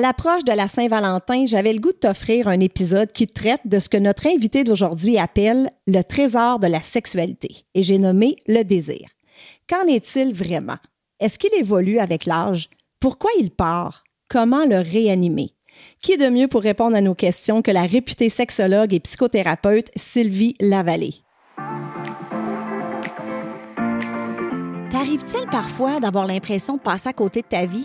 À l'approche de la Saint-Valentin, j'avais le goût de t'offrir un épisode qui traite de ce que notre invité d'aujourd'hui appelle le trésor de la sexualité, et j'ai nommé le désir. Qu'en est-il vraiment? Est-ce qu'il évolue avec l'âge? Pourquoi il part? Comment le réanimer? Qui de mieux pour répondre à nos questions que la réputée sexologue et psychothérapeute Sylvie Lavallée? T'arrive-t-il parfois d'avoir l'impression de passer à côté de ta vie?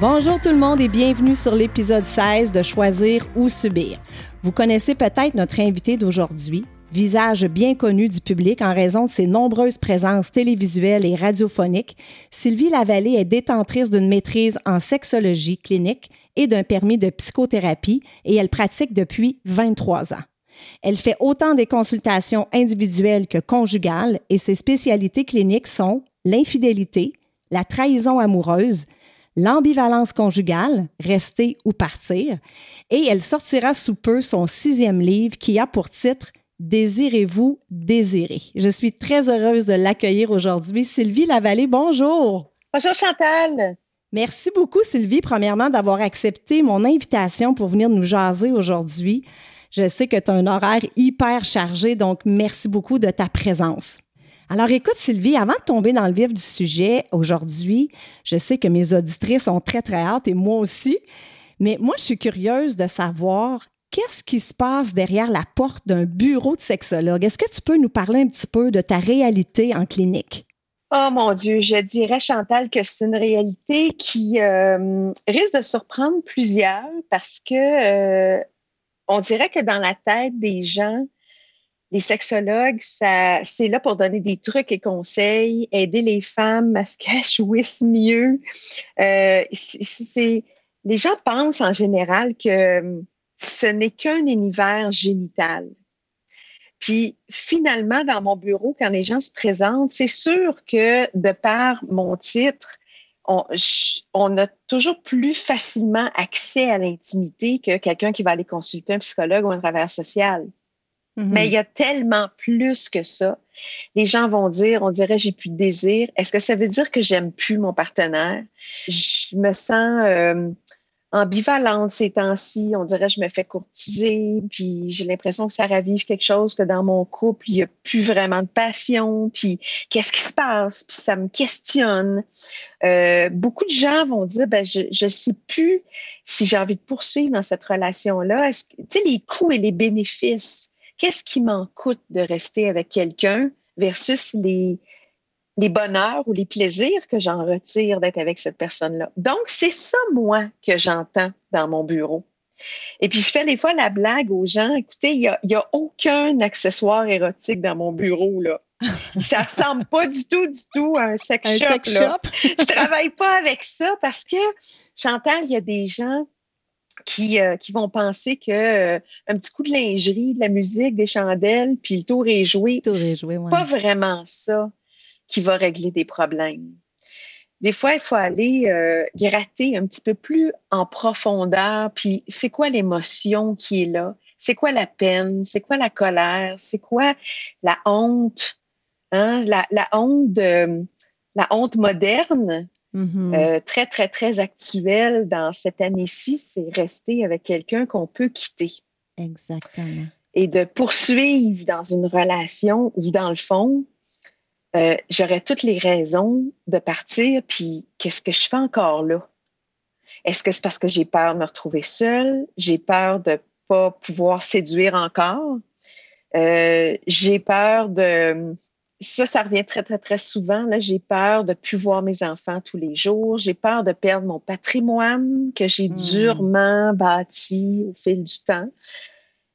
Bonjour tout le monde et bienvenue sur l'épisode 16 de Choisir ou Subir. Vous connaissez peut-être notre invité d'aujourd'hui, visage bien connu du public en raison de ses nombreuses présences télévisuelles et radiophoniques. Sylvie Lavallée est détentrice d'une maîtrise en sexologie clinique et d'un permis de psychothérapie et elle pratique depuis 23 ans. Elle fait autant des consultations individuelles que conjugales et ses spécialités cliniques sont l'infidélité, la trahison amoureuse, l'ambivalence conjugale, rester ou partir, et elle sortira sous peu son sixième livre qui a pour titre Désirez-vous désirer. Je suis très heureuse de l'accueillir aujourd'hui. Sylvie Lavallée, bonjour. Bonjour Chantal. Merci beaucoup Sylvie, premièrement, d'avoir accepté mon invitation pour venir nous jaser aujourd'hui. Je sais que tu as un horaire hyper chargé, donc merci beaucoup de ta présence. Alors écoute Sylvie, avant de tomber dans le vif du sujet aujourd'hui, je sais que mes auditrices ont très très hâte et moi aussi, mais moi je suis curieuse de savoir qu'est-ce qui se passe derrière la porte d'un bureau de sexologue. Est-ce que tu peux nous parler un petit peu de ta réalité en clinique? Oh mon Dieu, je dirais Chantal que c'est une réalité qui euh, risque de surprendre plusieurs parce que euh, on dirait que dans la tête des gens, les sexologues, c'est là pour donner des trucs et conseils, aider les femmes à ce qu'elles jouissent mieux. Euh, les gens pensent en général que ce n'est qu'un univers génital. Puis finalement, dans mon bureau, quand les gens se présentent, c'est sûr que de par mon titre, on, a toujours plus facilement accès à l'intimité que quelqu'un qui va aller consulter un psychologue ou un travailleur social. Mais il y a tellement plus que ça. Les gens vont dire, on dirait, j'ai plus de désir. Est-ce que ça veut dire que j'aime plus mon partenaire? Je me sens euh, ambivalente ces temps-ci. On dirait, je me fais courtiser, puis j'ai l'impression que ça ravive quelque chose que dans mon couple, il n'y a plus vraiment de passion. Puis qu'est-ce qui se passe? Puis ça me questionne. Euh, beaucoup de gens vont dire, ben, je ne sais plus si j'ai envie de poursuivre dans cette relation-là. Tu sais, les coûts et les bénéfices qu'est-ce qui m'en coûte de rester avec quelqu'un versus les, les bonheurs ou les plaisirs que j'en retire d'être avec cette personne-là? Donc, c'est ça, moi, que j'entends dans mon bureau. Et puis, je fais des fois la blague aux gens, écoutez, il n'y a, aucun accessoire érotique dans mon bureau, là. Ça ressemble pas du tout, du tout à un sex shop. Sex shop? je travaille pas avec ça parce que, Chantal, il y a des gens qui, euh, qui vont penser que euh, un petit coup de lingerie, de la musique, des chandelles, puis le tour est joué. Tour pas vraiment ça qui va régler des problèmes. Des fois, il faut aller euh, gratter un petit peu plus en profondeur, puis c'est quoi l'émotion qui est là? C'est quoi la peine? C'est quoi la colère? C'est quoi la honte? Hein? La, la honte de, la honte moderne Mm-hmm. Euh, très, très, très actuel dans cette année-ci, c'est rester avec quelqu'un qu'on peut quitter. Exactement. Et de poursuivre dans une relation où, dans le fond, euh, j'aurais toutes les raisons de partir, puis qu'est-ce que je fais encore là? Est-ce que c'est parce que j'ai peur de me retrouver seule? J'ai peur de pas pouvoir séduire encore? Euh, j'ai peur de ça, ça revient très, très, très souvent. J'ai peur de ne plus voir mes enfants tous les jours. J'ai peur de perdre mon patrimoine que j'ai hmm. durement bâti au fil du temps.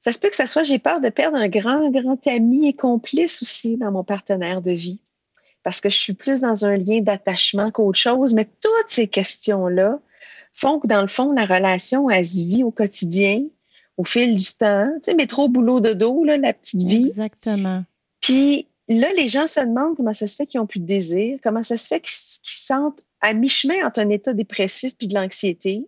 Ça se peut que ce soit, j'ai peur de perdre un grand, grand ami et complice aussi dans mon partenaire de vie. Parce que je suis plus dans un lien d'attachement qu'autre chose. Mais toutes ces questions-là font que, dans le fond, la relation, elle se vit au quotidien, au fil du temps. Tu sais, métro, boulot, de dos, la petite vie. Exactement. Puis, là, les gens se demandent comment ça se fait qu'ils n'ont plus de désir, comment ça se fait qu'ils se sentent à mi-chemin entre un état dépressif puis de l'anxiété.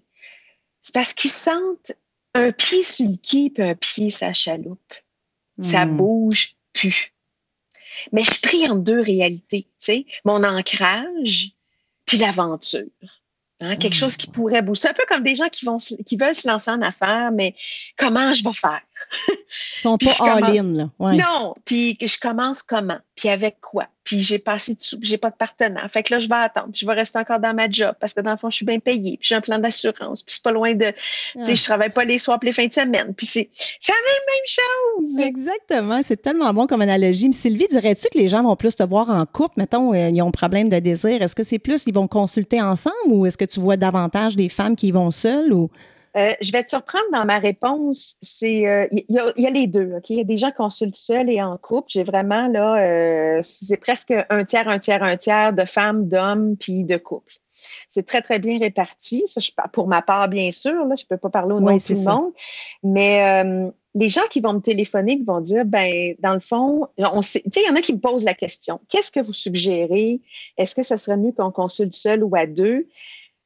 C'est parce qu'ils sentent un pied sur le quai puis un pied sur la chaloupe. Ça hmm. bouge plus. Mais je prie en deux réalités, tu sais, mon ancrage puis l'aventure. Hein, quelque chose qui pourrait bouger. C'est un peu comme des gens qui, vont, qui veulent se lancer en affaires, mais comment je vais faire? Ils sont pas all-in, là. Non, puis je commence comment? Puis avec quoi? Puis j'ai pas assez de sous, j'ai pas de partenaire. Fait que là, je vais attendre. Puis je vais rester encore dans ma job parce que dans le fond, je suis bien payée. Puis j'ai un plan d'assurance. Puis c'est pas loin de. Tu sais, je travaille pas les soirs, les fins de semaine. Puis c'est, la même, chose. Exactement. C'est tellement bon comme analogie. Mais Sylvie, dirais-tu que les gens vont plus te voir en couple? Mettons, euh, ils ont un problème de désir. Est-ce que c'est plus, ils vont consulter ensemble ou est-ce que tu vois davantage des femmes qui vont seules ou? Euh, je vais te surprendre dans ma réponse. C'est euh, il y, a les deux. Ok, il y a des gens qui consultent seuls et en couple. J'ai vraiment là, euh, c'est presque un tiers, un tiers, un tiers de femmes, d'hommes puis de couples. C'est très très bien réparti. Ça, je, pour ma part, bien sûr. Là, je peux pas parler au nom de tout le monde, mais les gens qui vont me téléphoner, qui vont dire, ben, dans le fond, on sait, tu sais, il y en a qui me posent la question. Qu'est-ce que vous suggérez? Est-ce que ça serait mieux qu'on consulte seul ou à deux?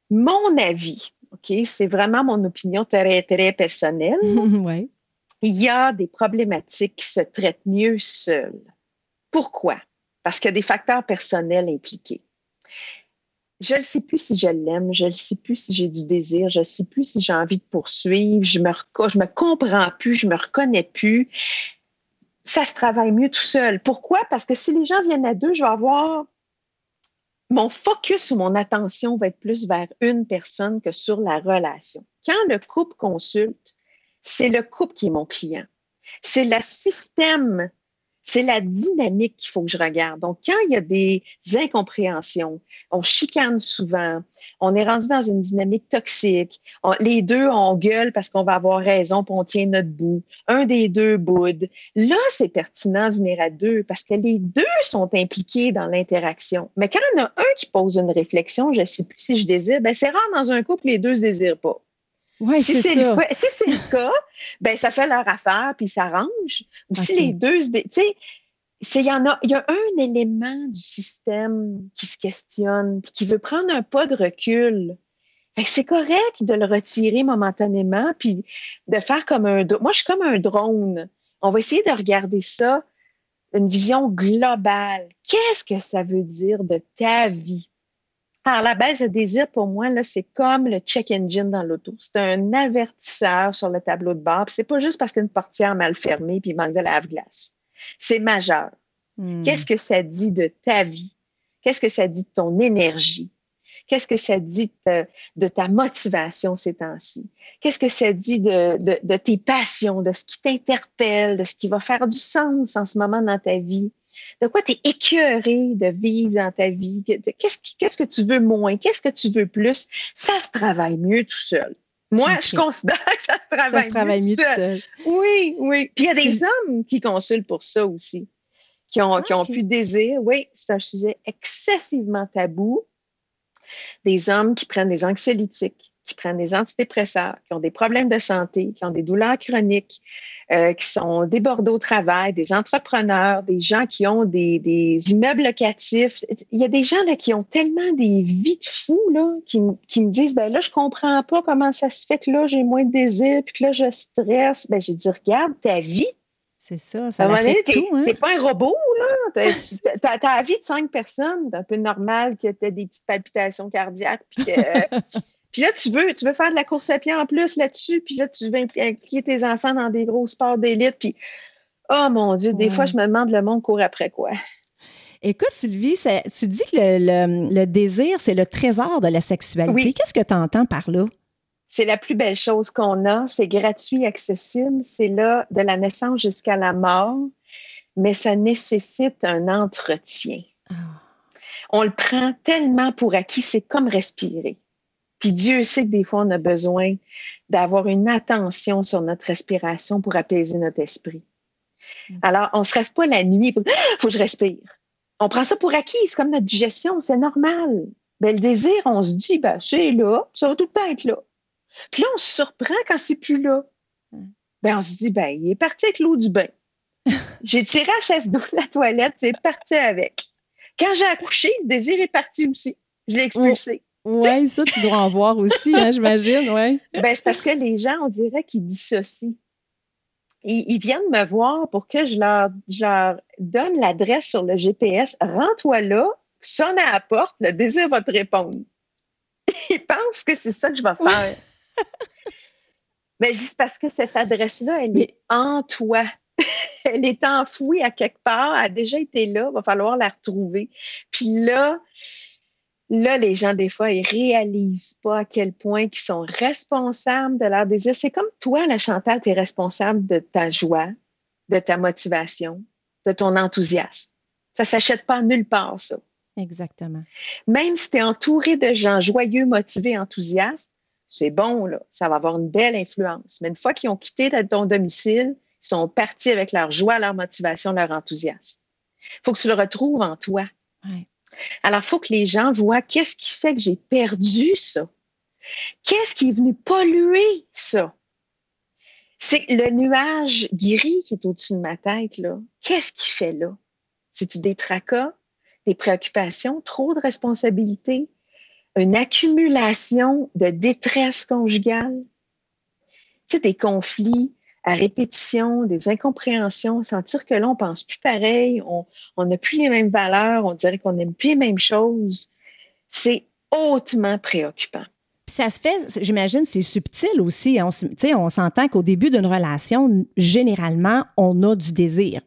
Mon avis, OK? C'est vraiment mon opinion très, très personnelle. ouais. Il y a des problématiques qui se traitent mieux seules. Pourquoi? Parce qu'il y a des facteurs personnels impliqués. Je ne sais plus si je l'aime, je ne sais plus si j'ai du désir, je ne sais plus si j'ai envie de poursuivre, je me, je me comprends plus, je me reconnais plus. Ça se travaille mieux tout seul. Pourquoi? Parce que si les gens viennent à deux, je vais avoir mon focus ou mon attention va être plus vers une personne que sur la relation. Quand le couple consulte, c'est le couple qui est mon client. C'est le système c'est la dynamique qu'il faut que je regarde. Donc, quand il y a des incompréhensions, on chicane souvent, on est rendu dans une dynamique toxique, les deux, on gueule parce qu'on va avoir raison, puis on tient notre bout. Un des deux boude. Là, c'est pertinent de venir à deux parce que les deux sont impliqués dans l'interaction. Mais quand il y en a un qui pose une réflexion, je ne sais plus si je désire, ben c'est rare dans un couple, les deux ne se désirent pas. Oui, si c'est si le cas, ben ça fait leur affaire puis ça s'arrange. Ou si les deux, tu sais, il y en a, il y a un élément du système qui se questionne puis qui veut prendre un pas de recul. c'est correct de le retirer momentanément puis de faire comme un. Moi, je suis comme un drone. On va essayer de regarder ça, une vision globale. Qu'est-ce que ça veut dire de ta vie? Alors, la baisse de désir, pour moi, là, c'est comme le check engine dans l'auto. C'est un avertisseur sur le tableau de bord. C'est pas juste parce qu'une portière mal fermée puis il manque de lave-glace. C'est majeur. Hmm. Qu'est-ce que ça dit de ta vie? Qu'est-ce que ça dit de ton énergie? Qu'est-ce que ça dit de, ta motivation ces temps-ci? Qu'est-ce que ça dit de, de, tes passions, de ce qui t'interpelle, de ce qui va faire du sens en ce moment dans ta vie? De quoi tu es écœuré de vivre dans ta vie, qu'est-ce, que tu veux moins, qu'est-ce que tu veux plus, ça se travaille mieux tout seul. Moi, je considère que ça se travaille, mieux, tout seul. Oui, oui. Puis il y a des hommes qui consultent pour ça aussi, qui ont, qui ont plus de désir. Oui, c'est un sujet excessivement tabou. Des hommes qui prennent des anxiolytiques, qui prennent des antidépresseurs, qui ont des problèmes de santé, qui ont des douleurs chroniques, euh, qui sont débordés au travail, des entrepreneurs, des gens qui ont des, des, immeubles locatifs. Il y a des gens là, qui ont tellement des vies de fous là, qui, qui me disent ben là, je comprends pas comment ça se fait que là, j'ai moins de désir, puis que là, je stresse. Ben, j'ai dit, regarde ta vie. C'est ça, ça va. Hein? T'es pas un robot, là. T'as as, la vie de cinq personnes. C'est un peu normal que tu aies des petites palpitations cardiaques, puis que Puis là, tu veux, tu veux faire de la course à pied en plus là-dessus, puis là, tu veux impliquer tes enfants dans des gros sports d'élite, puis oh mon Dieu, des fois, je me demande le monde court après quoi? Écoute, Sylvie, tu dis que le, désir, c'est le trésor de la sexualité. Qu'est-ce que tu entends par là? C'est la plus belle chose qu'on a. C'est gratuit, accessible. C'est là de la naissance jusqu'à la mort, mais ça nécessite un entretien. Ah. On le prend tellement pour acquis, c'est comme respirer. Puis Dieu sait que des fois, on a besoin d'avoir une attention sur notre respiration pour apaiser notre esprit. Mm. Alors, on ne se rêve pas la nuit pour dire, ah, faut que je respire. On prend ça pour acquis, c'est comme notre digestion, c'est normal. Ben, le désir, on se dit, ben, c'est là, ça va tout le temps être là. Puis là, on se surprend quand c'est plus là. Mm. Ben, on se dit, ben, il est parti avec l'eau du bain. J'ai tiré la chaise d'eau de la toilette, c'est parti avec. Quand j'ai accouché, le désir est parti aussi. Je l'ai expulsé. Oui, ça, tu dois en voir aussi, hein, j'imagine, oui. Ben, c'est parce que les gens, on dirait qu'ils dissocient. Ils, ils viennent me voir pour que je leur, leur donne l'adresse sur le GPS. Rends-toi là, sonne à la porte, le désir va te répondre. Ils pensent que c'est ça que je vais faire. Mais ben, c'est parce que cette adresse-là, elle est en toi. elle est enfouie à quelque part, elle a déjà été là, il va falloir la retrouver. Puis là, Là, les gens, des fois, ils réalisent pas à quel point ils sont responsables de leur désir. C'est comme toi, la Chantal, tu es responsable de ta joie, de ta motivation, de ton enthousiasme. Ça s'achète pas nulle part, ça. Exactement. Même si tu es entouré de gens joyeux, motivés, enthousiastes, c'est bon, là. Ça va avoir une belle influence. Mais une fois qu'ils ont quitté ton domicile, ils sont partis avec leur joie, leur motivation, leur enthousiasme. Il faut que tu le retrouves en toi. Ouais. Alors, il faut que les gens voient qu'est-ce qui fait que j'ai perdu ça. Qu'est-ce qui est venu polluer ça? C'est le nuage gris qui est au-dessus de ma tête, là. Qu'est-ce qui fait là? C'est-tu des tracas, des préoccupations, trop de responsabilités, une accumulation de détresse conjugale? Tu sais, des conflits à répétition, des incompréhensions, sentir que là, on pense plus pareil, on n'a plus les mêmes valeurs, on dirait qu'on n'aime plus les mêmes choses. C'est hautement préoccupant. Puis ça se fait, j'imagine, c'est subtil aussi. On, on s'entend qu'au début d'une relation, généralement, on a du désir.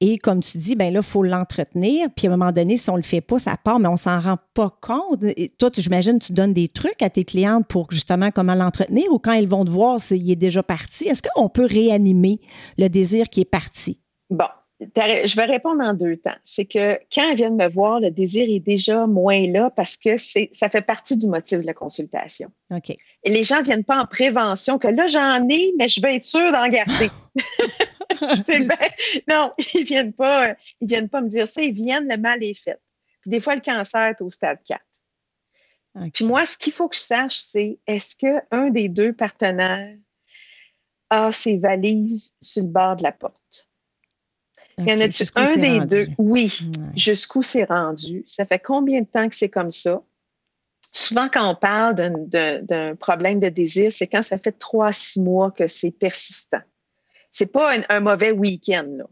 Et comme tu dis, ben là, il faut l'entretenir. Puis à un moment donné, si on le fait pas, ça part, mais on s'en rend pas compte. Et toi, j'imagine, tu donnes des trucs à tes clientes pour justement comment l'entretenir ou quand ils vont te voir, il est déjà parti? Est-ce qu'on peut réanimer le désir qui est parti? Bon, je vais répondre en deux temps. C'est que quand elles viennent me voir, le désir est déjà moins là parce que ça fait partie du motif de la consultation. OK. Et les gens ne viennent pas en prévention que là, j'en ai, mais je veux être sûre d'en garder. non, ils viennent pas, ils viennent pas me dire ça, ils viennent, le mal est fait. Puis des fois, le cancer est au stade 4. Puis moi, ce qu'il faut que je sache, c'est est-ce qu'un des deux partenaires a ses valises sur le bord de la porte? Il y en a un des deux? Oui. Jusqu'où c'est rendu? Ça fait combien de temps que c'est comme ça? Souvent, quand on parle d'un problème de désir, c'est quand ça fait trois, six mois que c'est persistant. C'est pas un, mauvais week-end, là.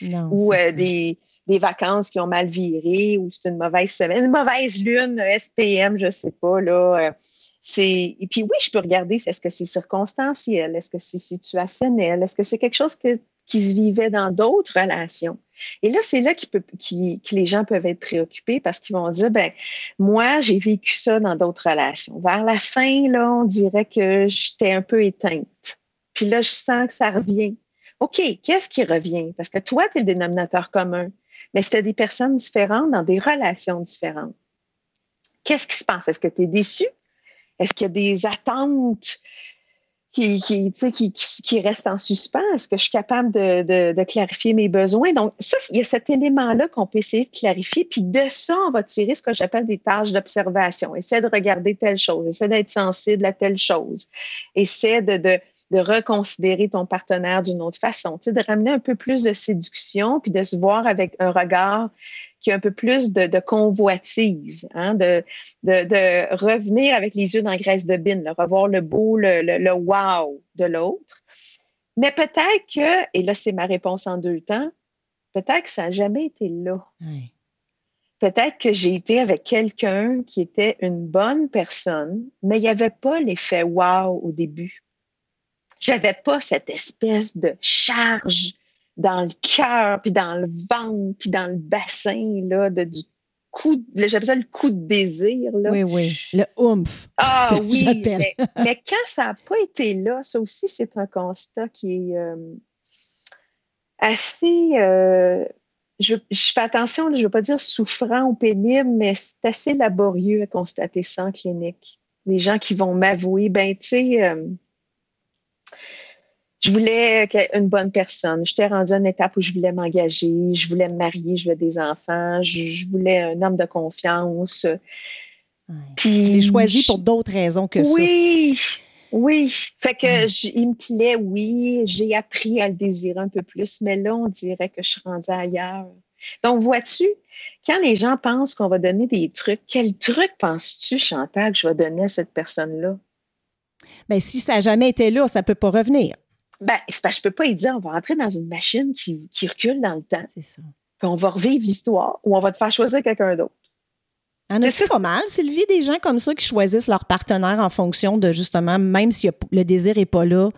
Non, ou euh, des, des, vacances qui ont mal viré, ou c'est une mauvaise semaine, une mauvaise lune, SPM, je sais pas, là. Euh, et puis oui, je peux regarder est-ce que c'est circonstanciel, est-ce que c'est situationnel, est-ce que c'est quelque chose que qui se vivait dans d'autres relations. Et là, c'est là que les gens peuvent être préoccupés parce qu'ils vont dire, ben moi, j'ai vécu ça dans d'autres relations. Vers la fin, là, on dirait que j'étais un peu éteinte. Puis là, je sens que ça revient. OK, qu'est-ce qui revient? Parce que toi, tu es le dénominateur commun, mais c'était des personnes différentes dans des relations différentes. Qu'est-ce qui se passe? Est-ce que tu es déçu? Est-ce qu'il y a des attentes? Qui, qui, qui, qui reste en suspens? Est-ce que je suis capable de, de, de, clarifier mes besoins? Donc, ça, il y a cet élément-là qu'on peut essayer de clarifier. Puis de ça, on va tirer ce que j'appelle des tâches d'observation. Essaie de regarder telle chose, essaie d'être sensible à telle chose, essaie de, de, de reconsidérer ton partenaire d'une autre façon, tu sais, de ramener un peu plus de séduction, puis de se voir avec un regard qui a un peu plus de, convoitise, hein, de, de, revenir avec les yeux dans la graisse de bine, revoir le beau, le, le, wow de l'autre. Mais peut-être que, et là c'est ma réponse en deux temps, peut-être que ça n'a jamais été là. Peut-être que j'ai été avec quelqu'un qui était une bonne personne, mais il n'y avait pas l'effet wow au début j'avais pas cette espèce de charge dans le cœur, puis dans le ventre, puis dans le bassin là, de, du coup, j'appelle ça le coup de désir. Là. Oui, oui, le oomph. Ah oui, mais, mais, quand ça n'a pas été là, ça aussi, c'est un constat qui est euh, assez, euh, je, fais attention, je ne veux pas dire souffrant ou pénible, mais c'est assez laborieux à constater ça en clinique. Les gens qui vont m'avouer, ben, tu sais, euh, je voulais une bonne personne. J'étais rendue à une étape où je voulais m'engager, je voulais me marier, je voulais des enfants, je, voulais un homme de confiance. Puis, choisi pour d'autres raisons que ça. Oui, oui. Fait que il me plaît, oui. J'ai appris à le désirer un peu plus, mais là, on dirait que je suis rendue ailleurs. Donc, vois-tu, quand les gens pensent qu'on va donner des trucs, quel truc penses-tu, Chantal, que je vais donner à cette personne-là? Bien, si ça n'a jamais été là, ça ne peut pas revenir. Ben, je ne peux pas y dire, on va entrer dans une machine qui, recule dans le temps. C'est ça. Puis on va revivre l'histoire ou on va te faire choisir quelqu'un d'autre. En pas mal, Sylvie, des gens comme ça qui choisissent leur partenaire en fonction de justement, même si le désir n'est pas là,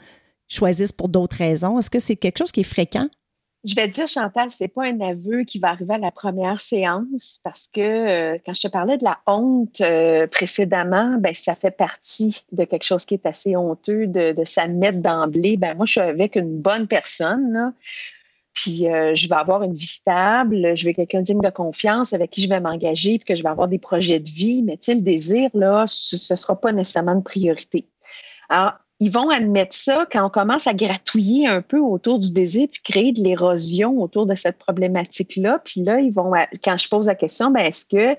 choisissent pour d'autres raisons? Est-ce que c'est quelque chose qui est fréquent? Je vais te dire, Chantal, c'est pas un aveu qui va arriver à la première séance parce que euh, quand je te parlais de la honte euh, précédemment, ben, ça fait partie de quelque chose qui est assez honteux de, de d'emblée. Ben, moi, je suis avec une bonne personne, là, puis euh, je vais avoir une vie stable, je vais quelqu'un digne de confiance avec qui je vais m'engager, puis que je vais avoir des projets de vie. Mais tu sais, le désir, là, ce ne sera pas nécessairement une priorité. Alors, ils vont admettre ça quand on commence à gratouiller un peu autour du désir puis créer de l'érosion autour de cette problématique-là. Puis là, ils vont, quand je pose la question, ben, est-ce que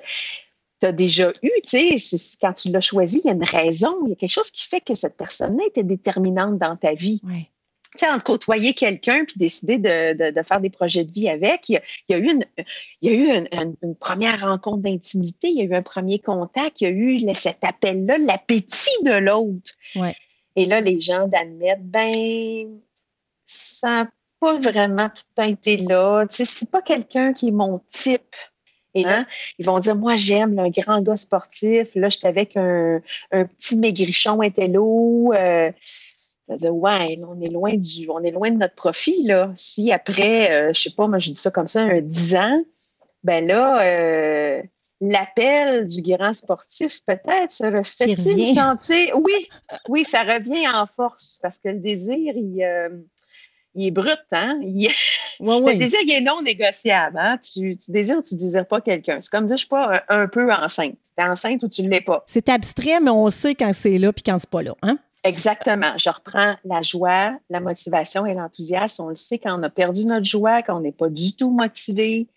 tu as déjà eu, tu sais, quand tu l'as choisi, il y a une raison, il y a quelque chose qui fait que cette personne-là était déterminante dans ta vie. Oui. Tu sais, en côtoyer quelqu'un puis décider de, faire des projets de vie avec, il y a, eu, une, il y a eu une, première rencontre d'intimité, il y a eu un premier contact, il y a eu cet appel-là, l'appétit de l'autre. Ouais. Et là, les gens d'admettre, ben, ça n'a pas vraiment tout le temps été là. Tu sais, c'est pas quelqu'un qui est mon type. Et là, hein? ils vont dire, moi, j'aime un grand gars sportif. Là, j'étais avec un, petit maigrichon intello. Euh, je vais dire, ouais, on est loin du, on est loin de notre profit, là. Si après, je euh, je sais pas, moi, je dis ça comme ça, un 10 ans, ben là, euh, l'appel du grand sportif, peut-être, se refait-il sentir? Oui, oui, ça revient en force parce que le désir, il, euh, est brut, hein? Le désir, il est non négociable, hein? Tu, désires ou tu ne désires pas quelqu'un. C'est comme dire, je suis pas un, peu enceinte. Tu es enceinte ou tu ne l'es pas. C'est abstrait, mais on sait quand c'est là puis quand c'est pas là, hein? Exactement. Je reprends la joie, la motivation et l'enthousiasme. On le sait quand on a perdu notre joie, quand on n'est pas du tout motivé,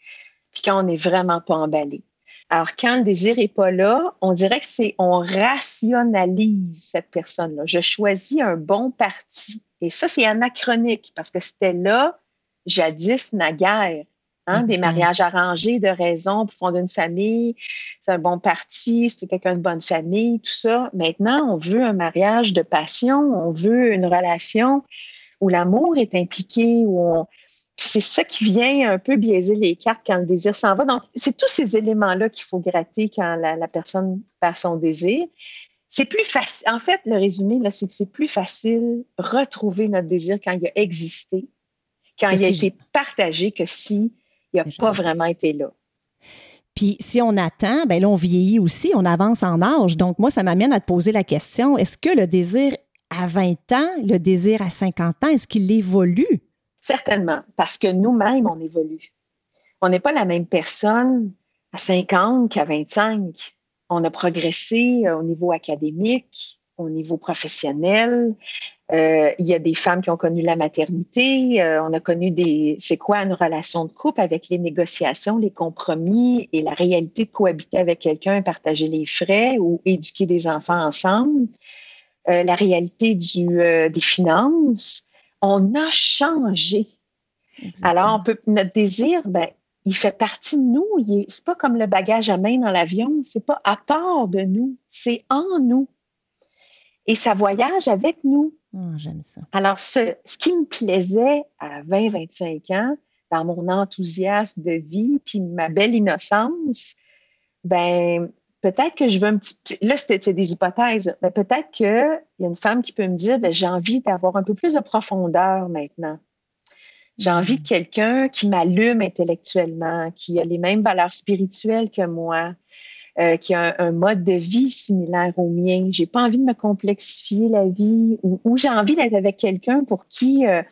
puis quand on n'est vraiment pas emballé. Alors, quand le désir n'est pas là, on dirait que c'est, on rationalise cette personne-là. Je choisis un bon parti. Et ça, c'est anachronique parce que c'était là, jadis, naguère. Hein, des mariages arrangés de raison pour fonder une famille, c'est un bon parti, c'est quelqu'un de bonne famille, tout ça. Maintenant, on veut un mariage de passion, on veut une relation où l'amour est impliqué, où on, c'est ça qui vient un peu biaiser les cartes quand le désir s'en va. Donc, c'est tous ces éléments-là qu'il faut gratter quand la, personne perd son désir. C'est plus facile. En fait, le résumé, là, c'est que c'est plus facile retrouver notre désir quand il a existé, quand il a été partagé, que s'il n'a pas vraiment été là. Puis si on attend, ben là, on vieillit aussi, on avance en âge. Donc, moi, ça m'amène à te poser la question, est-ce que le désir à 20 ans, le désir à 50 ans, est-ce qu'il évolue? Certainement, parce que nous-mêmes, on évolue. On n'est pas la même personne à 50 qu'à 25. On a progressé euh, au niveau académique, au niveau professionnel. Euh, il y a des femmes qui ont connu la maternité. Euh, on a connu des. C'est quoi une relation de couple avec les négociations, les compromis et la réalité de cohabiter avec quelqu'un, partager les frais ou éduquer des enfants ensemble. la réalité des finances on a changé. Alors, on peut, notre désir, ben, il fait partie de nous. C'est pas comme le bagage à main dans l'avion. C'est pas à part de nous. C'est en nous. Et ça voyage avec nous. Oh, j'aime ça. Alors, ce, ce, qui me plaisait à 20, 25 ans, dans mon enthousiasme de vie, puis ma belle innocence, ben, peut-être que je veux un petit. Là, c'était des hypothèses, mais peut-être qu'il y a une femme qui peut me dire ben, j'ai envie d'avoir un peu plus de profondeur maintenant. J'ai envie de quelqu'un qui m'allume intellectuellement, qui a les mêmes valeurs spirituelles que moi, euh, qui a un, mode de vie similaire au mien. J'ai pas envie de me complexifier la vie ou, j'ai envie d'être avec quelqu'un pour qui euh,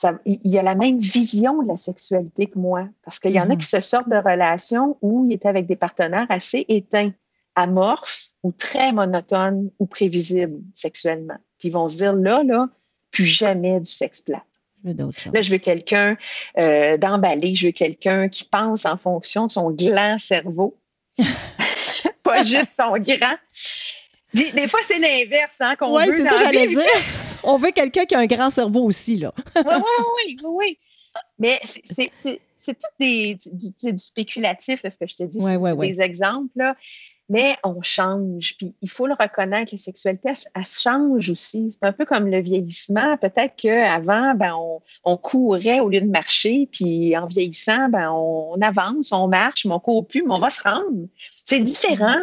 ça, il a la même vision de la sexualité que moi. Parce qu'il y en a mm-hmm. qui se sortent de relations où ils étaient avec des partenaires assez éteints, amorphes ou très monotones ou prévisibles sexuellement. Puis ils vont se dire là, là, plus jamais du sexe plat. Là, je veux quelqu'un euh, d'emballé, je veux quelqu'un qui pense en fonction de son gland cerveau, pas juste son grand. Des, fois, c'est l'inverse hein, qu'on veut. Oui, c'est ça, j'allais dire. On veut quelqu'un qui a un grand cerveau aussi, là. oui, oui, oui, oui. Mais c'est tout des, du, spéculatif, là, ce que je te dis. des exemples. Là mais on change. Puis il faut le reconnaître, la sexualité, elle, change aussi. C'est un peu comme le vieillissement. Peut-être qu'avant, ben, on, courait au lieu de marcher, puis en vieillissant, ben, on, avance, on marche, mais on court plus, mais on va se rendre. C'est différent.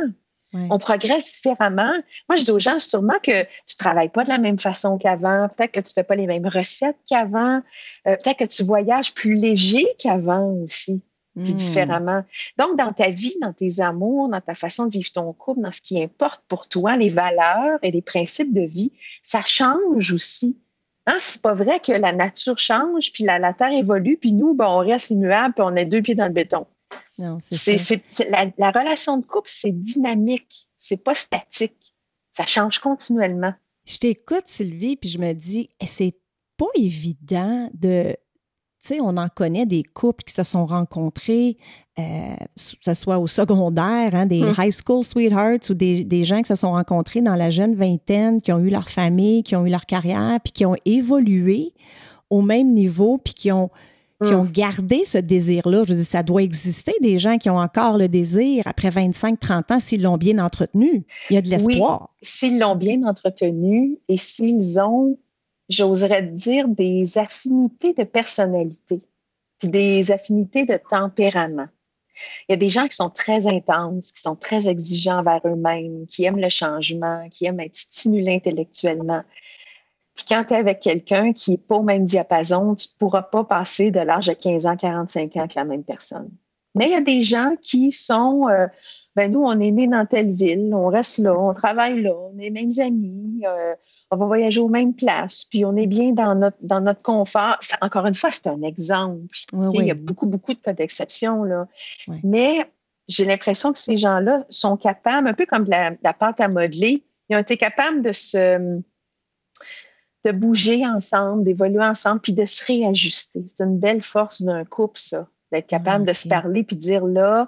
On progresse différemment. Moi, je dis aux gens sûrement que tu ne travailles pas de la même façon qu'avant. Peut-être que tu ne fais pas les mêmes recettes qu'avant. Euh, peut-être que tu voyages plus léger qu'avant aussi puis hmm. différemment. Donc, dans ta vie, dans tes amours, dans ta façon de vivre ton couple, dans ce qui importe pour toi, les valeurs et les principes de vie, ça change aussi. Hein? C'est pas vrai que la nature change, puis la, Terre évolue, puis nous, ben, on reste immuable, puis on est deux pieds dans le béton. Non, c'est la, la, relation de couple, c'est dynamique, c'est pas statique. Ça change continuellement. Je t'écoute, Sylvie, puis je me dis, eh, c'est pas évident de on en connaît des couples qui se sont rencontrés, euh, que ce soit au secondaire, hein, des hum. high school sweethearts ou des, des, gens qui se sont rencontrés dans la jeune vingtaine, qui ont eu leur famille, qui ont eu leur carrière, puis qui ont évolué au même niveau, puis qui ont, qui ont hum. gardé ce désir-là. Je veux dire, ça doit exister des gens qui ont encore le désir après 25-30 ans s'ils l'ont bien entretenu. Il y a de l'espoir. Oui, s'ils l'ont bien entretenu et s'ils ont j'oserais dire, des affinités de personnalité, puis des affinités de tempérament. Il y a des gens qui sont très intenses, qui sont très exigeants envers eux-mêmes, qui aiment le changement, qui aiment être stimulés intellectuellement. Puis quand tu es avec quelqu'un qui n'est pas au même diapason, tu ne pourras pas passer de l'âge de 15 ans, 45 ans avec la même personne. Mais il y a des gens qui sont, euh, ben nous, on est nés dans telle ville, on reste là, on travaille là, on est mêmes amis, euh, on va voyager aux mêmes places, puis on est bien dans notre, dans notre confort. encore une fois, c'est un exemple. Il y a beaucoup, beaucoup de cas d'exception, là. Mais j'ai l'impression que ces gens-là sont capables, un peu comme de la, pâte à modeler, ils ont été capables de se de bouger ensemble, d'évoluer ensemble, puis de se réajuster. C'est une belle force d'un couple, ça, d'être capable ah, de se parler, puis de dire là,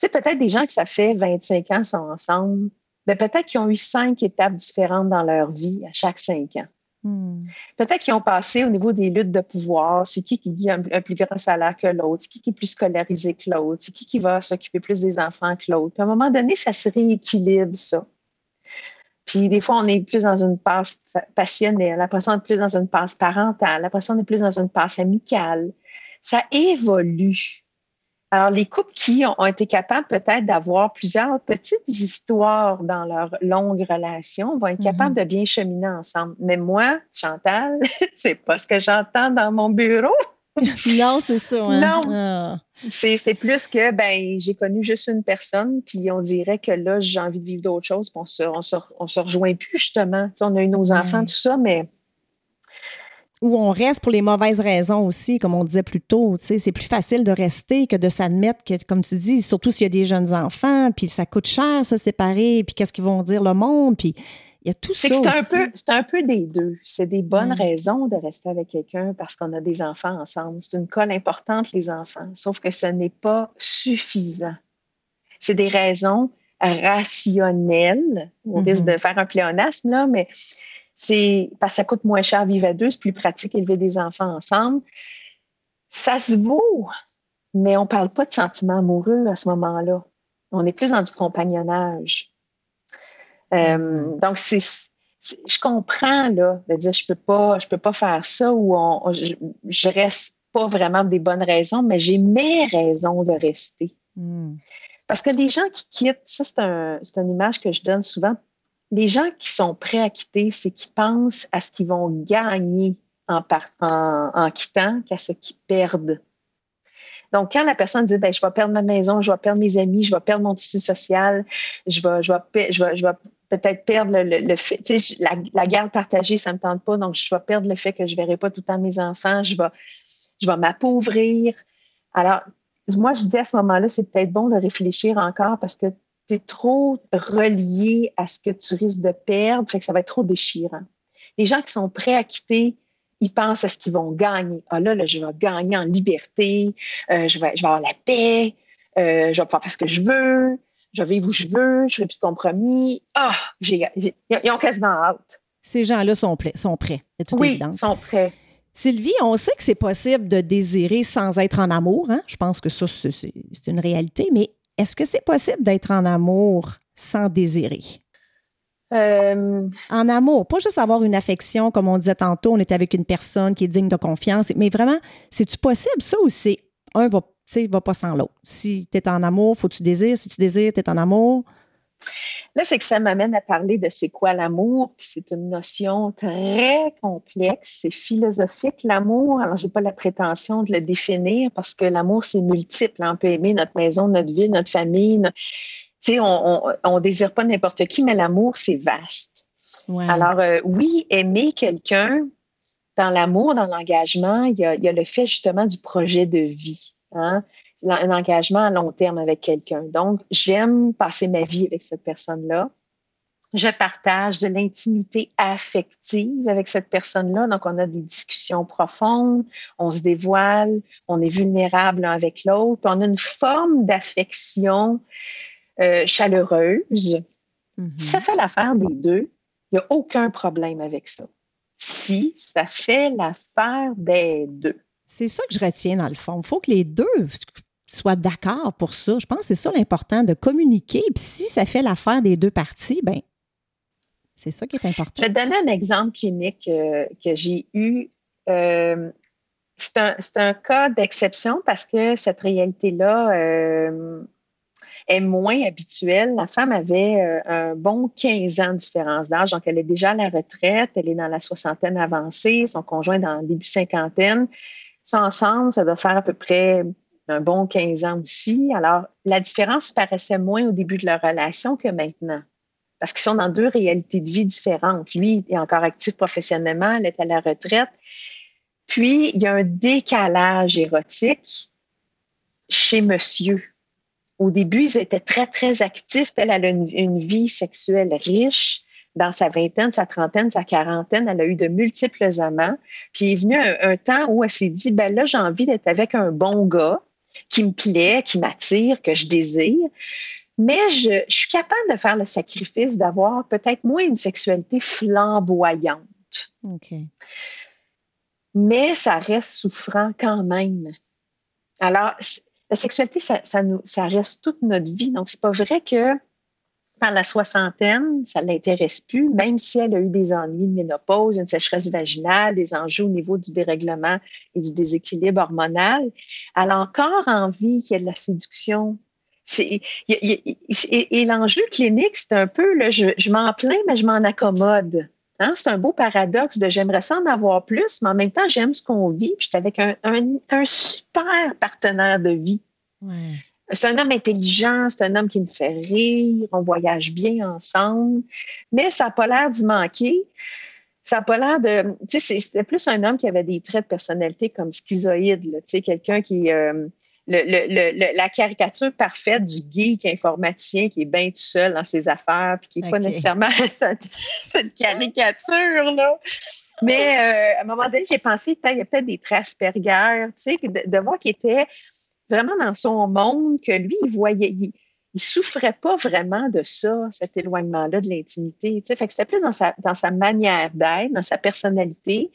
tu sais, peut-être des gens que ça fait 25 ans sont ensemble, mais peut-être qu'ils ont eu cinq étapes différentes dans leur vie à chaque cinq ans. Hmm. Peut-être qu'ils ont passé au niveau des luttes de pouvoir. C'est qui qui a un, plus grand salaire que l'autre? C'est qui qui est plus scolarisé que l'autre? C'est qui qui va s'occuper plus des enfants que l'autre? Puis à un moment donné, ça se rééquilibre, ça. Puis des fois, on est plus dans une passe passionnelle. Après ça, on est plus dans une passe parentale. Après ça, on est plus dans une passe amicale. Ça évolue. Alors, les couples qui ont, été capables peut-être d'avoir plusieurs petites histoires dans leur longue relation vont être capables mm-hmm. de bien cheminer ensemble. Mais moi, Chantal, c'est pas ce que j'entends dans mon bureau. Non, c'est ça. Hein? Non. Ah. C'est plus que ben j'ai connu juste une personne, puis on dirait que là, j'ai envie de vivre d'autres choses, puis on se, on se, rejoint plus justement. on a eu nos enfants, tout ça, mais où on reste pour les mauvaises raisons aussi, comme on disait plus tôt. C'est plus facile de rester que de s'admettre que, comme tu dis, surtout s'il y a des jeunes enfants, puis ça coûte cher se séparer, puis qu'est-ce qu'ils vont dire le monde, puis il y a tout ça. C'est un, peu, des deux. C'est des bonnes raisons de rester avec quelqu'un parce qu'on a des enfants ensemble. C'est une colle importante, les enfants, sauf que ce n'est pas suffisant. C'est des raisons rationnelles. On risque mm-hmm. de faire un pléonasme, là, mais c'est parce que ça coûte moins cher vivre à deux, c'est plus pratique élever des enfants ensemble. Ça se vaut, mais on ne parle pas de sentiments amoureux à ce moment-là. On est plus dans du compagnonnage. Euh, donc, c'est, je comprends là, de dire je peux pas, je peux pas faire ça ou je, ne reste pas vraiment des bonnes raisons, mais j'ai mes raisons de rester. Mm. Parce que les gens qui quittent, ça c'est un, une image que je donne souvent les gens qui sont prêts à quitter, c'est qu'ils pensent à ce qu'ils vont gagner en, en, quittant qu'à ce qu'ils perdent. Donc, quand la personne dit ben, je vais perdre ma maison, je vais perdre mes amis, je vais perdre mon tissu social, je vais, je vais, je vais, peut-être perdre le, fait, tu sais, la, la, garde partagée, ça ne me tente pas, donc je vais perdre le fait que je ne verrai pas tout le temps mes enfants, je vais, je vais m'appauvrir. Alors, moi, je dis à ce moment-là, c'est peut-être bon de réfléchir encore parce que tu es trop relié à ce que tu risques de perdre, fait que ça va être trop déchirant. Les gens qui sont prêts à quitter, ils pensent à ce qu'ils vont gagner. Ah là, là, je vais gagner en liberté, euh, je, vais, je vais avoir la paix, euh, je vais pouvoir faire ce que je veux, je vais où je veux, je plus de compromis. Ah, ils ont quasiment hâte. Ces gens-là sont, prêts, sont prêts, de toute oui, ils sont prêts. Sylvie, on sait que c'est possible de désirer sans être en amour. Hein? Je pense que ça, c'est une réalité. Mais est-ce que c'est possible d'être en amour sans désirer? Euh, en amour, pas juste avoir une affection, comme on disait tantôt, on est avec une personne qui est digne de confiance, mais vraiment, c'est-tu possible? Ça ou c'est un va, va pas sans l'autre? Si tu es en amour, faut que tu désires. Si tu désires, tu es en amour. Là, c'est que ça m'amène à parler de c'est quoi l'amour, puis c'est une notion très complexe, c'est philosophique l'amour. Alors, j'ai pas la prétention de le définir parce que l'amour, c'est multiple. On peut aimer notre maison, notre vie, notre famille. Tu sais, on, on, désire pas n'importe qui, mais l'amour, c'est vaste. Alors, euh, oui, aimer quelqu'un, dans l'amour, dans l'engagement, il y, a, il y a le fait justement du projet de vie. Hein? un engagement à long terme avec quelqu'un. Donc, j'aime passer ma vie avec cette personne-là. Je partage de l'intimité affective avec cette personne-là. Donc, on a des discussions profondes, on se dévoile, on est vulnérable l'un avec l'autre. On a une forme d'affection euh, chaleureuse. Mm-hmm. ça fait l'affaire des deux, il n'y a aucun problème avec ça. Si ça fait l'affaire des deux. C'est ça que je retiens dans le fond. Il faut que les deux soient d'accord pour ça. Je pense que c'est ça l'important, de communiquer. Puis si ça fait l'affaire des deux parties, ben c'est ça qui est important. Je vais te donner un exemple clinique euh, que j'ai eu. Euh, c'est un, cas d'exception parce que cette réalité-là euh, est moins habituelle. La femme avait un bon 15 ans de différence d'âge, donc elle est déjà à la retraite, elle est dans la soixantaine avancée, son conjoint dans le début cinquantaine. Sont ensemble, ça doit faire à peu près un bon 15 ans aussi. Alors, la différence paraissait moins au début de leur relation que maintenant. Parce qu'ils sont dans deux réalités de vie différentes. Lui est encore actif professionnellement, elle est à la retraite. Puis, il y a un décalage érotique chez monsieur. Au début, ils étaient très, très actifs. Elle, a une, vie sexuelle riche. Dans sa vingtaine, sa trentaine, sa quarantaine, elle a eu de multiples amants. Puis il est venu un, un temps où elle s'est dit, ben là, j'ai envie d'être avec un bon gars qui me plaît, qui m'attire, que je désire. Mais je, suis capable de faire le sacrifice d'avoir peut-être moins une sexualité flamboyante. Mais ça reste souffrant quand même. Alors, la sexualité, ça, nous, ça reste toute notre vie. Donc, c'est pas vrai que dans la soixantaine, ça ne l'intéresse plus, même si elle a eu des ennuis de ménopause, une sécheresse vaginale, des enjeux au niveau du dérèglement et du déséquilibre hormonal. Elle a encore envie qu'il y ait de la séduction. et, l'enjeu clinique, c'est un peu, là, je, m'en plains, mais je m'en accommode. Hein? C'est un beau paradoxe de j'aimerais ça en avoir plus, mais en même temps, j'aime ce qu'on vit. Puis je suis avec un, un, super partenaire de vie. Ouais. C'est un homme intelligent, c'est un homme qui me fait rire, on voyage bien ensemble, mais ça n'a pas l'air d'y manquer. Ça n'a pas l'air de. Tu sais, c'était plus un homme qui avait des traits de personnalité comme schizoïde, tu sais, quelqu'un qui. Euh, la caricature parfaite du geek informaticien qui est bien tout seul dans ses affaires, puis qui n'est pas nécessairement cette, caricature-là. Mais euh, à un moment donné, j'ai pensé, qu'il y a peut-être des traits Asperger, tu sais, de, de voir qu'il était vraiment dans son monde que lui, il voyait, il, souffrait pas vraiment de ça, cet éloignement-là de l'intimité. Fait que c'était plus dans sa, dans sa manière d'être, dans sa personnalité,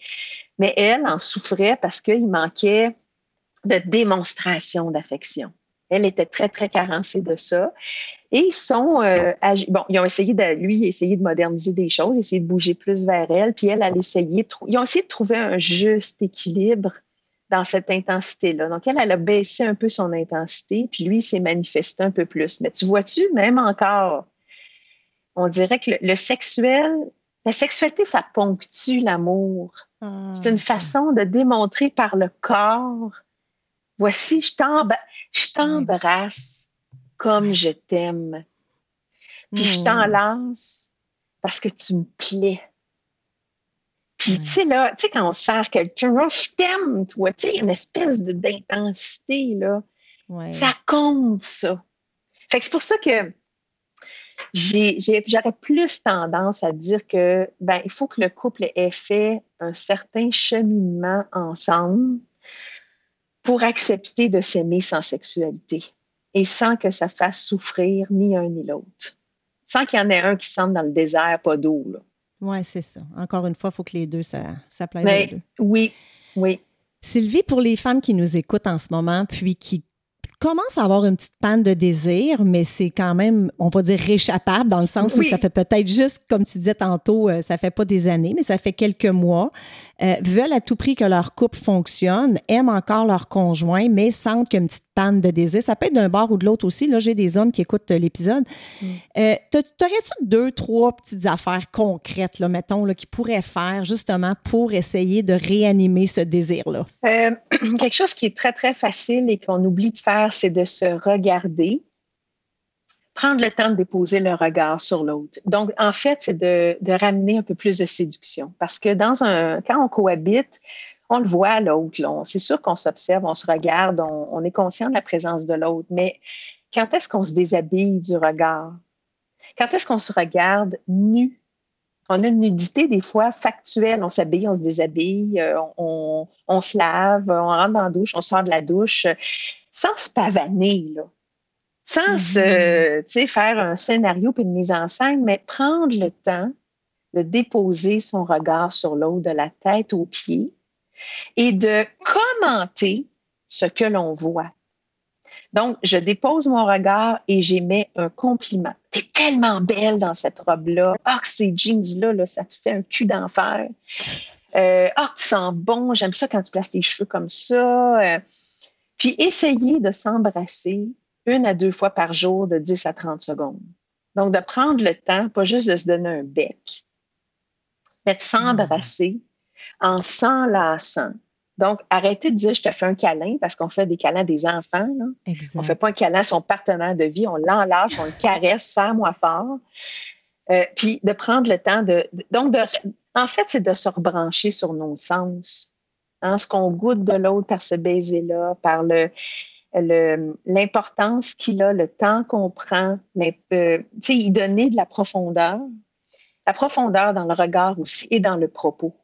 mais elle en souffrait parce qu'il manquait de démonstration d'affection. Elle était très, très carencée de ça. Et ils sont euh, bon, ils ont essayé de lui essayer de moderniser des choses, essayer de bouger plus vers elle, puis elle, a essayé, ils ont essayé de trouver un juste équilibre dans cette intensité-là. Donc, elle, elle a baissé un peu son intensité, puis lui, il s'est manifesté un peu plus. Mais tu vois-tu, même encore, on dirait que le, sexuel La sexualité, ça ponctue l'amour. Ah, C'est une façon de démontrer par le corps, voici, je t'embrasse comme je t'aime. Puis je Hmm. t'enlace parce que tu me plais. Puis, tu sais, là, tu sais, quand on sert quelqu'un, Oh, je t'aime, toi, tu sais, une espèce d'intensité, là. Ouais. Ça compte, ça. Fait que c'est pour ça que j'aurais plus tendance à dire que, ben, il faut que le couple ait fait un certain cheminement ensemble pour accepter de s'aimer sans sexualité et sans que ça fasse souffrir ni un ni l'autre. Sans qu'il y en ait un qui sente dans le désert, pas d'eau, là. Oui, c'est ça. Encore une fois, il faut que les deux, ça, ça plaise Mais- aux deux. Oui, oui. Sylvie, pour les femmes qui nous écoutent en ce moment, puis qui commencent à avoir une petite panne de désir, mais c'est quand même, on va dire, réchappable, dans le sens où Oui. ça fait peut-être juste, comme tu disais tantôt, euh, ça fait pas des années, mais ça fait quelques mois, euh, veulent à tout prix que leur couple fonctionne, aiment encore leur conjoint, mais sentent qu'il y a une petite panne de désir. Ça peut être d'un bord ou de l'autre aussi. Là, j'ai des hommes qui écoutent euh, l'épisode. Mm. Euh, t'a- T'aurais-tu deux, trois petites affaires concrètes, là, mettons, là, qu'ils pourraient faire justement pour essayer de réanimer ce désir-là? Euh, quelque chose qui est très, très facile et qu'on oublie de faire, c'est de se regarder, prendre le temps de déposer le regard sur l'autre. Donc, en fait, c'est de, de ramener un peu plus de séduction. Parce que dans un, quand on cohabite, on le voit l'autre. C'est sûr qu'on s'observe, on se regarde, on, on est conscient de la présence de l'autre. Mais quand est-ce qu'on se déshabille du regard? Quand est-ce qu'on se regarde nu? On a une nudité des fois factuelle. On s'habille, on se déshabille, euh, on, on se lave, on rentre dans la douche, on sort de la douche euh, sans se pavaner, là. Sans Mhm. se, faire un scénario puis une mise en scène, mais prendre le temps de déposer son regard sur l'autre de la tête aux pieds et de commenter ce que l'on voit. Donc, je dépose mon regard et j'émets un compliment. T'es tellement belle dans cette robe-là. Ah, que ces jeans-là, là, ça te fait un cul d'enfer. Euh, ah, tu sens bon. J'aime ça quand tu places tes cheveux comme ça. Euh, puis, essayer de s'embrasser une à deux fois par jour de 10 à 30 secondes. Donc, de prendre le temps, pas juste de se donner un bec, mais de s'embrasser en s'enlaçant. Donc, arrêtez de dire je te fais un câlin parce qu'on fait des câlins des enfants. Là. On ne fait pas un câlin à son partenaire de vie, on l'enlace, on le caresse, serre-moi fort. Euh, puis de prendre le temps de. de- donc, de, en fait, c'est de se rebrancher sur nos sens. Hein, ce qu'on goûte de l'autre par ce baiser-là, par le l'importance qu'il a, le temps qu'on prend, l'im- euh, y donner de la profondeur. La profondeur dans le regard aussi et dans le propos.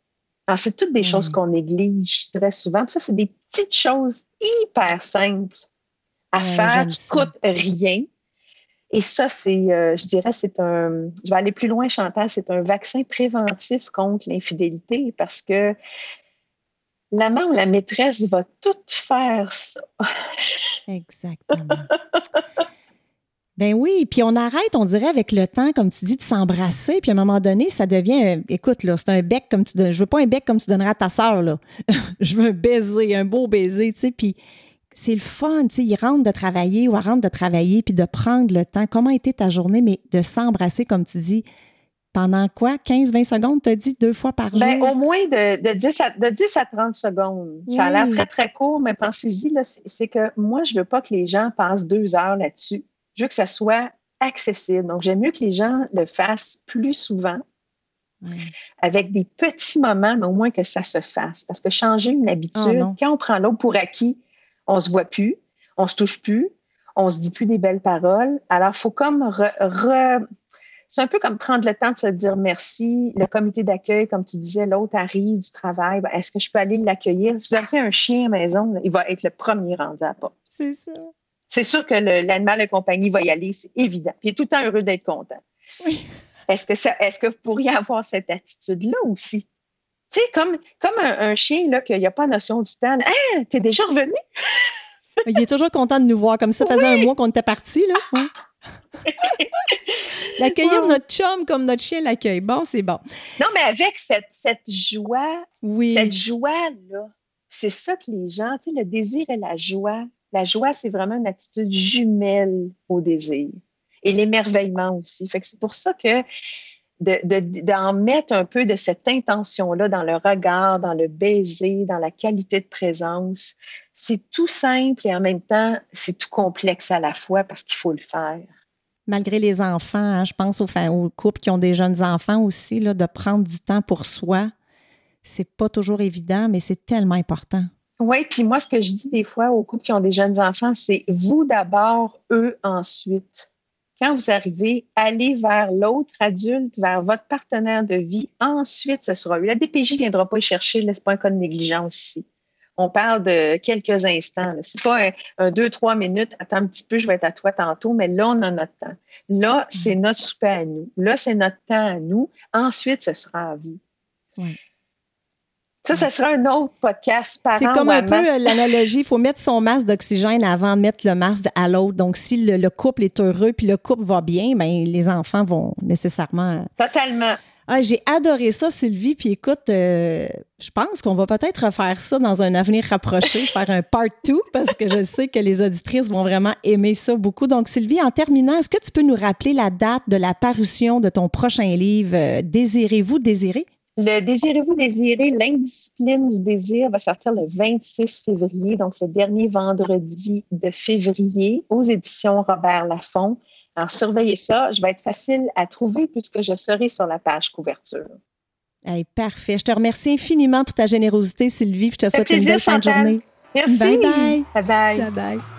Alors, c'est toutes des choses Mm. qu'on néglige très souvent. Puis ça, c'est des petites choses hyper simples à Ouais, faire qui ça. coûtent rien. Et ça, c'est, euh, je dirais, c'est un. Je vais aller plus loin, Chantal, c'est un vaccin préventif contre l'infidélité parce que l'amant ou la maîtresse va tout faire ça. Exactement. Ben oui, puis on arrête, on dirait, avec le temps, comme tu dis, de s'embrasser, puis à un moment donné, ça devient, euh, écoute, là, c'est un bec comme tu donnes, je veux pas un bec comme tu donnerais à ta sœur, là. je veux un baiser, un beau baiser, tu sais, puis c'est le fun, tu sais, il rentre de travailler ou elle rentre de travailler, puis de prendre le temps, comment était ta journée, mais de s'embrasser, comme tu dis, pendant quoi, 15, 20 secondes, t'as dit, deux fois par jour? Ben, au moins de, de, 10 à, de 10 à 30 secondes. Ça a l'air très, très court, mais pensez-y, là, c'est c'est que moi, je veux pas que les gens passent deux heures là-dessus. Je veux que ça soit accessible. Donc, j'aime mieux que les gens le fassent plus souvent Ouais. avec des petits moments, mais au moins que ça se fasse. Parce que changer une Oh, habitude, non. quand on prend l'autre pour acquis, on se voit plus, on se touche plus, on se dit plus des belles paroles. Alors, il faut comme re- re- c'est un peu comme prendre le temps de se dire merci. Le comité d'accueil, comme tu disais, l'autre arrive du travail. Ben, Est-ce que je peux aller l'accueillir? Si vous avez un chien à la maison, il va être le premier rendu à la porte. C'est ça. C'est sûr que l'animal de compagnie va y aller, c'est évident. Puis il est tout le temps heureux d'être content. Oui. Est-ce que, ça, est-ce que vous pourriez avoir cette attitude-là aussi? Tu sais, comme, comme un, un chien là, qu'il n'y a pas notion du temps. Ah, t'es déjà revenu? Il est toujours content de nous voir, comme ça faisait un mois qu'on était partis, là. Ouais. D'accueillir Wow. notre chum comme notre chien l'accueille. Bon, c'est bon. Non, mais avec cette, cette joie, Oui. cette joie-là, c'est ça que les gens, tu sais, le désir et la joie. La joie, c'est vraiment une attitude jumelle au désir. Et l'émerveillement aussi. C'est pour ça que d'en mettre un peu de cette intention-là dans le regard, dans le baiser, dans la qualité de présence. C'est tout simple et en même temps, c'est tout complexe à la fois parce qu'il faut le faire. Malgré les enfants, hein, je pense aux, aux, couples qui ont des jeunes enfants aussi, de prendre du temps pour soi. C'est pas toujours évident, mais c'est tellement important. Oui, puis moi, ce que je dis des fois aux couples qui ont des jeunes enfants, c'est vous d'abord, eux ensuite quand vous arrivez, allez vers l'autre adulte, vers votre partenaire de vie. Ensuite, ce sera lui. La DPJ ne viendra pas le chercher. Ce pas un cas de négligence ici. On parle de quelques instants. Ce n'est pas un, deux, trois minutes. Attends un petit peu, je vais être à toi tantôt, mais là, on a notre temps. Là, c'est mm-hmm. notre souper à nous. Là, c'est notre temps à nous. Ensuite, ce sera à vous. Oui. Ça, ce sera un autre podcast C'est comme un peu l'analogie. Il faut mettre son masque d'oxygène avant de mettre le masque à l'autre. Donc, si le, couple est heureux puis le couple va bien, bien, les enfants vont nécessairement. Totalement. Ah, j'ai adoré ça, Sylvie. Puis écoute, euh, je pense qu'on va peut-être refaire ça dans un avenir rapproché, faire un part 2, parce que je sais que les auditrices vont vraiment aimer ça beaucoup. Donc, Sylvie, en terminant, est-ce que tu peux nous rappeler la date de la parution de ton prochain livre, euh, Désirez-vous désirer? Le Désirez-vous désirer, l'indiscipline du désir va sortir le 26 février, donc le dernier vendredi de février, aux éditions Robert Laffont. Alors, surveillez ça. Je vais être facile à trouver puisque je serai sur la page couverture. parfait. Je te remercie infiniment pour ta générosité, Sylvie. Je te souhaite une belle fin de journée. Merci. Bye bye. Bye bye. bye, bye.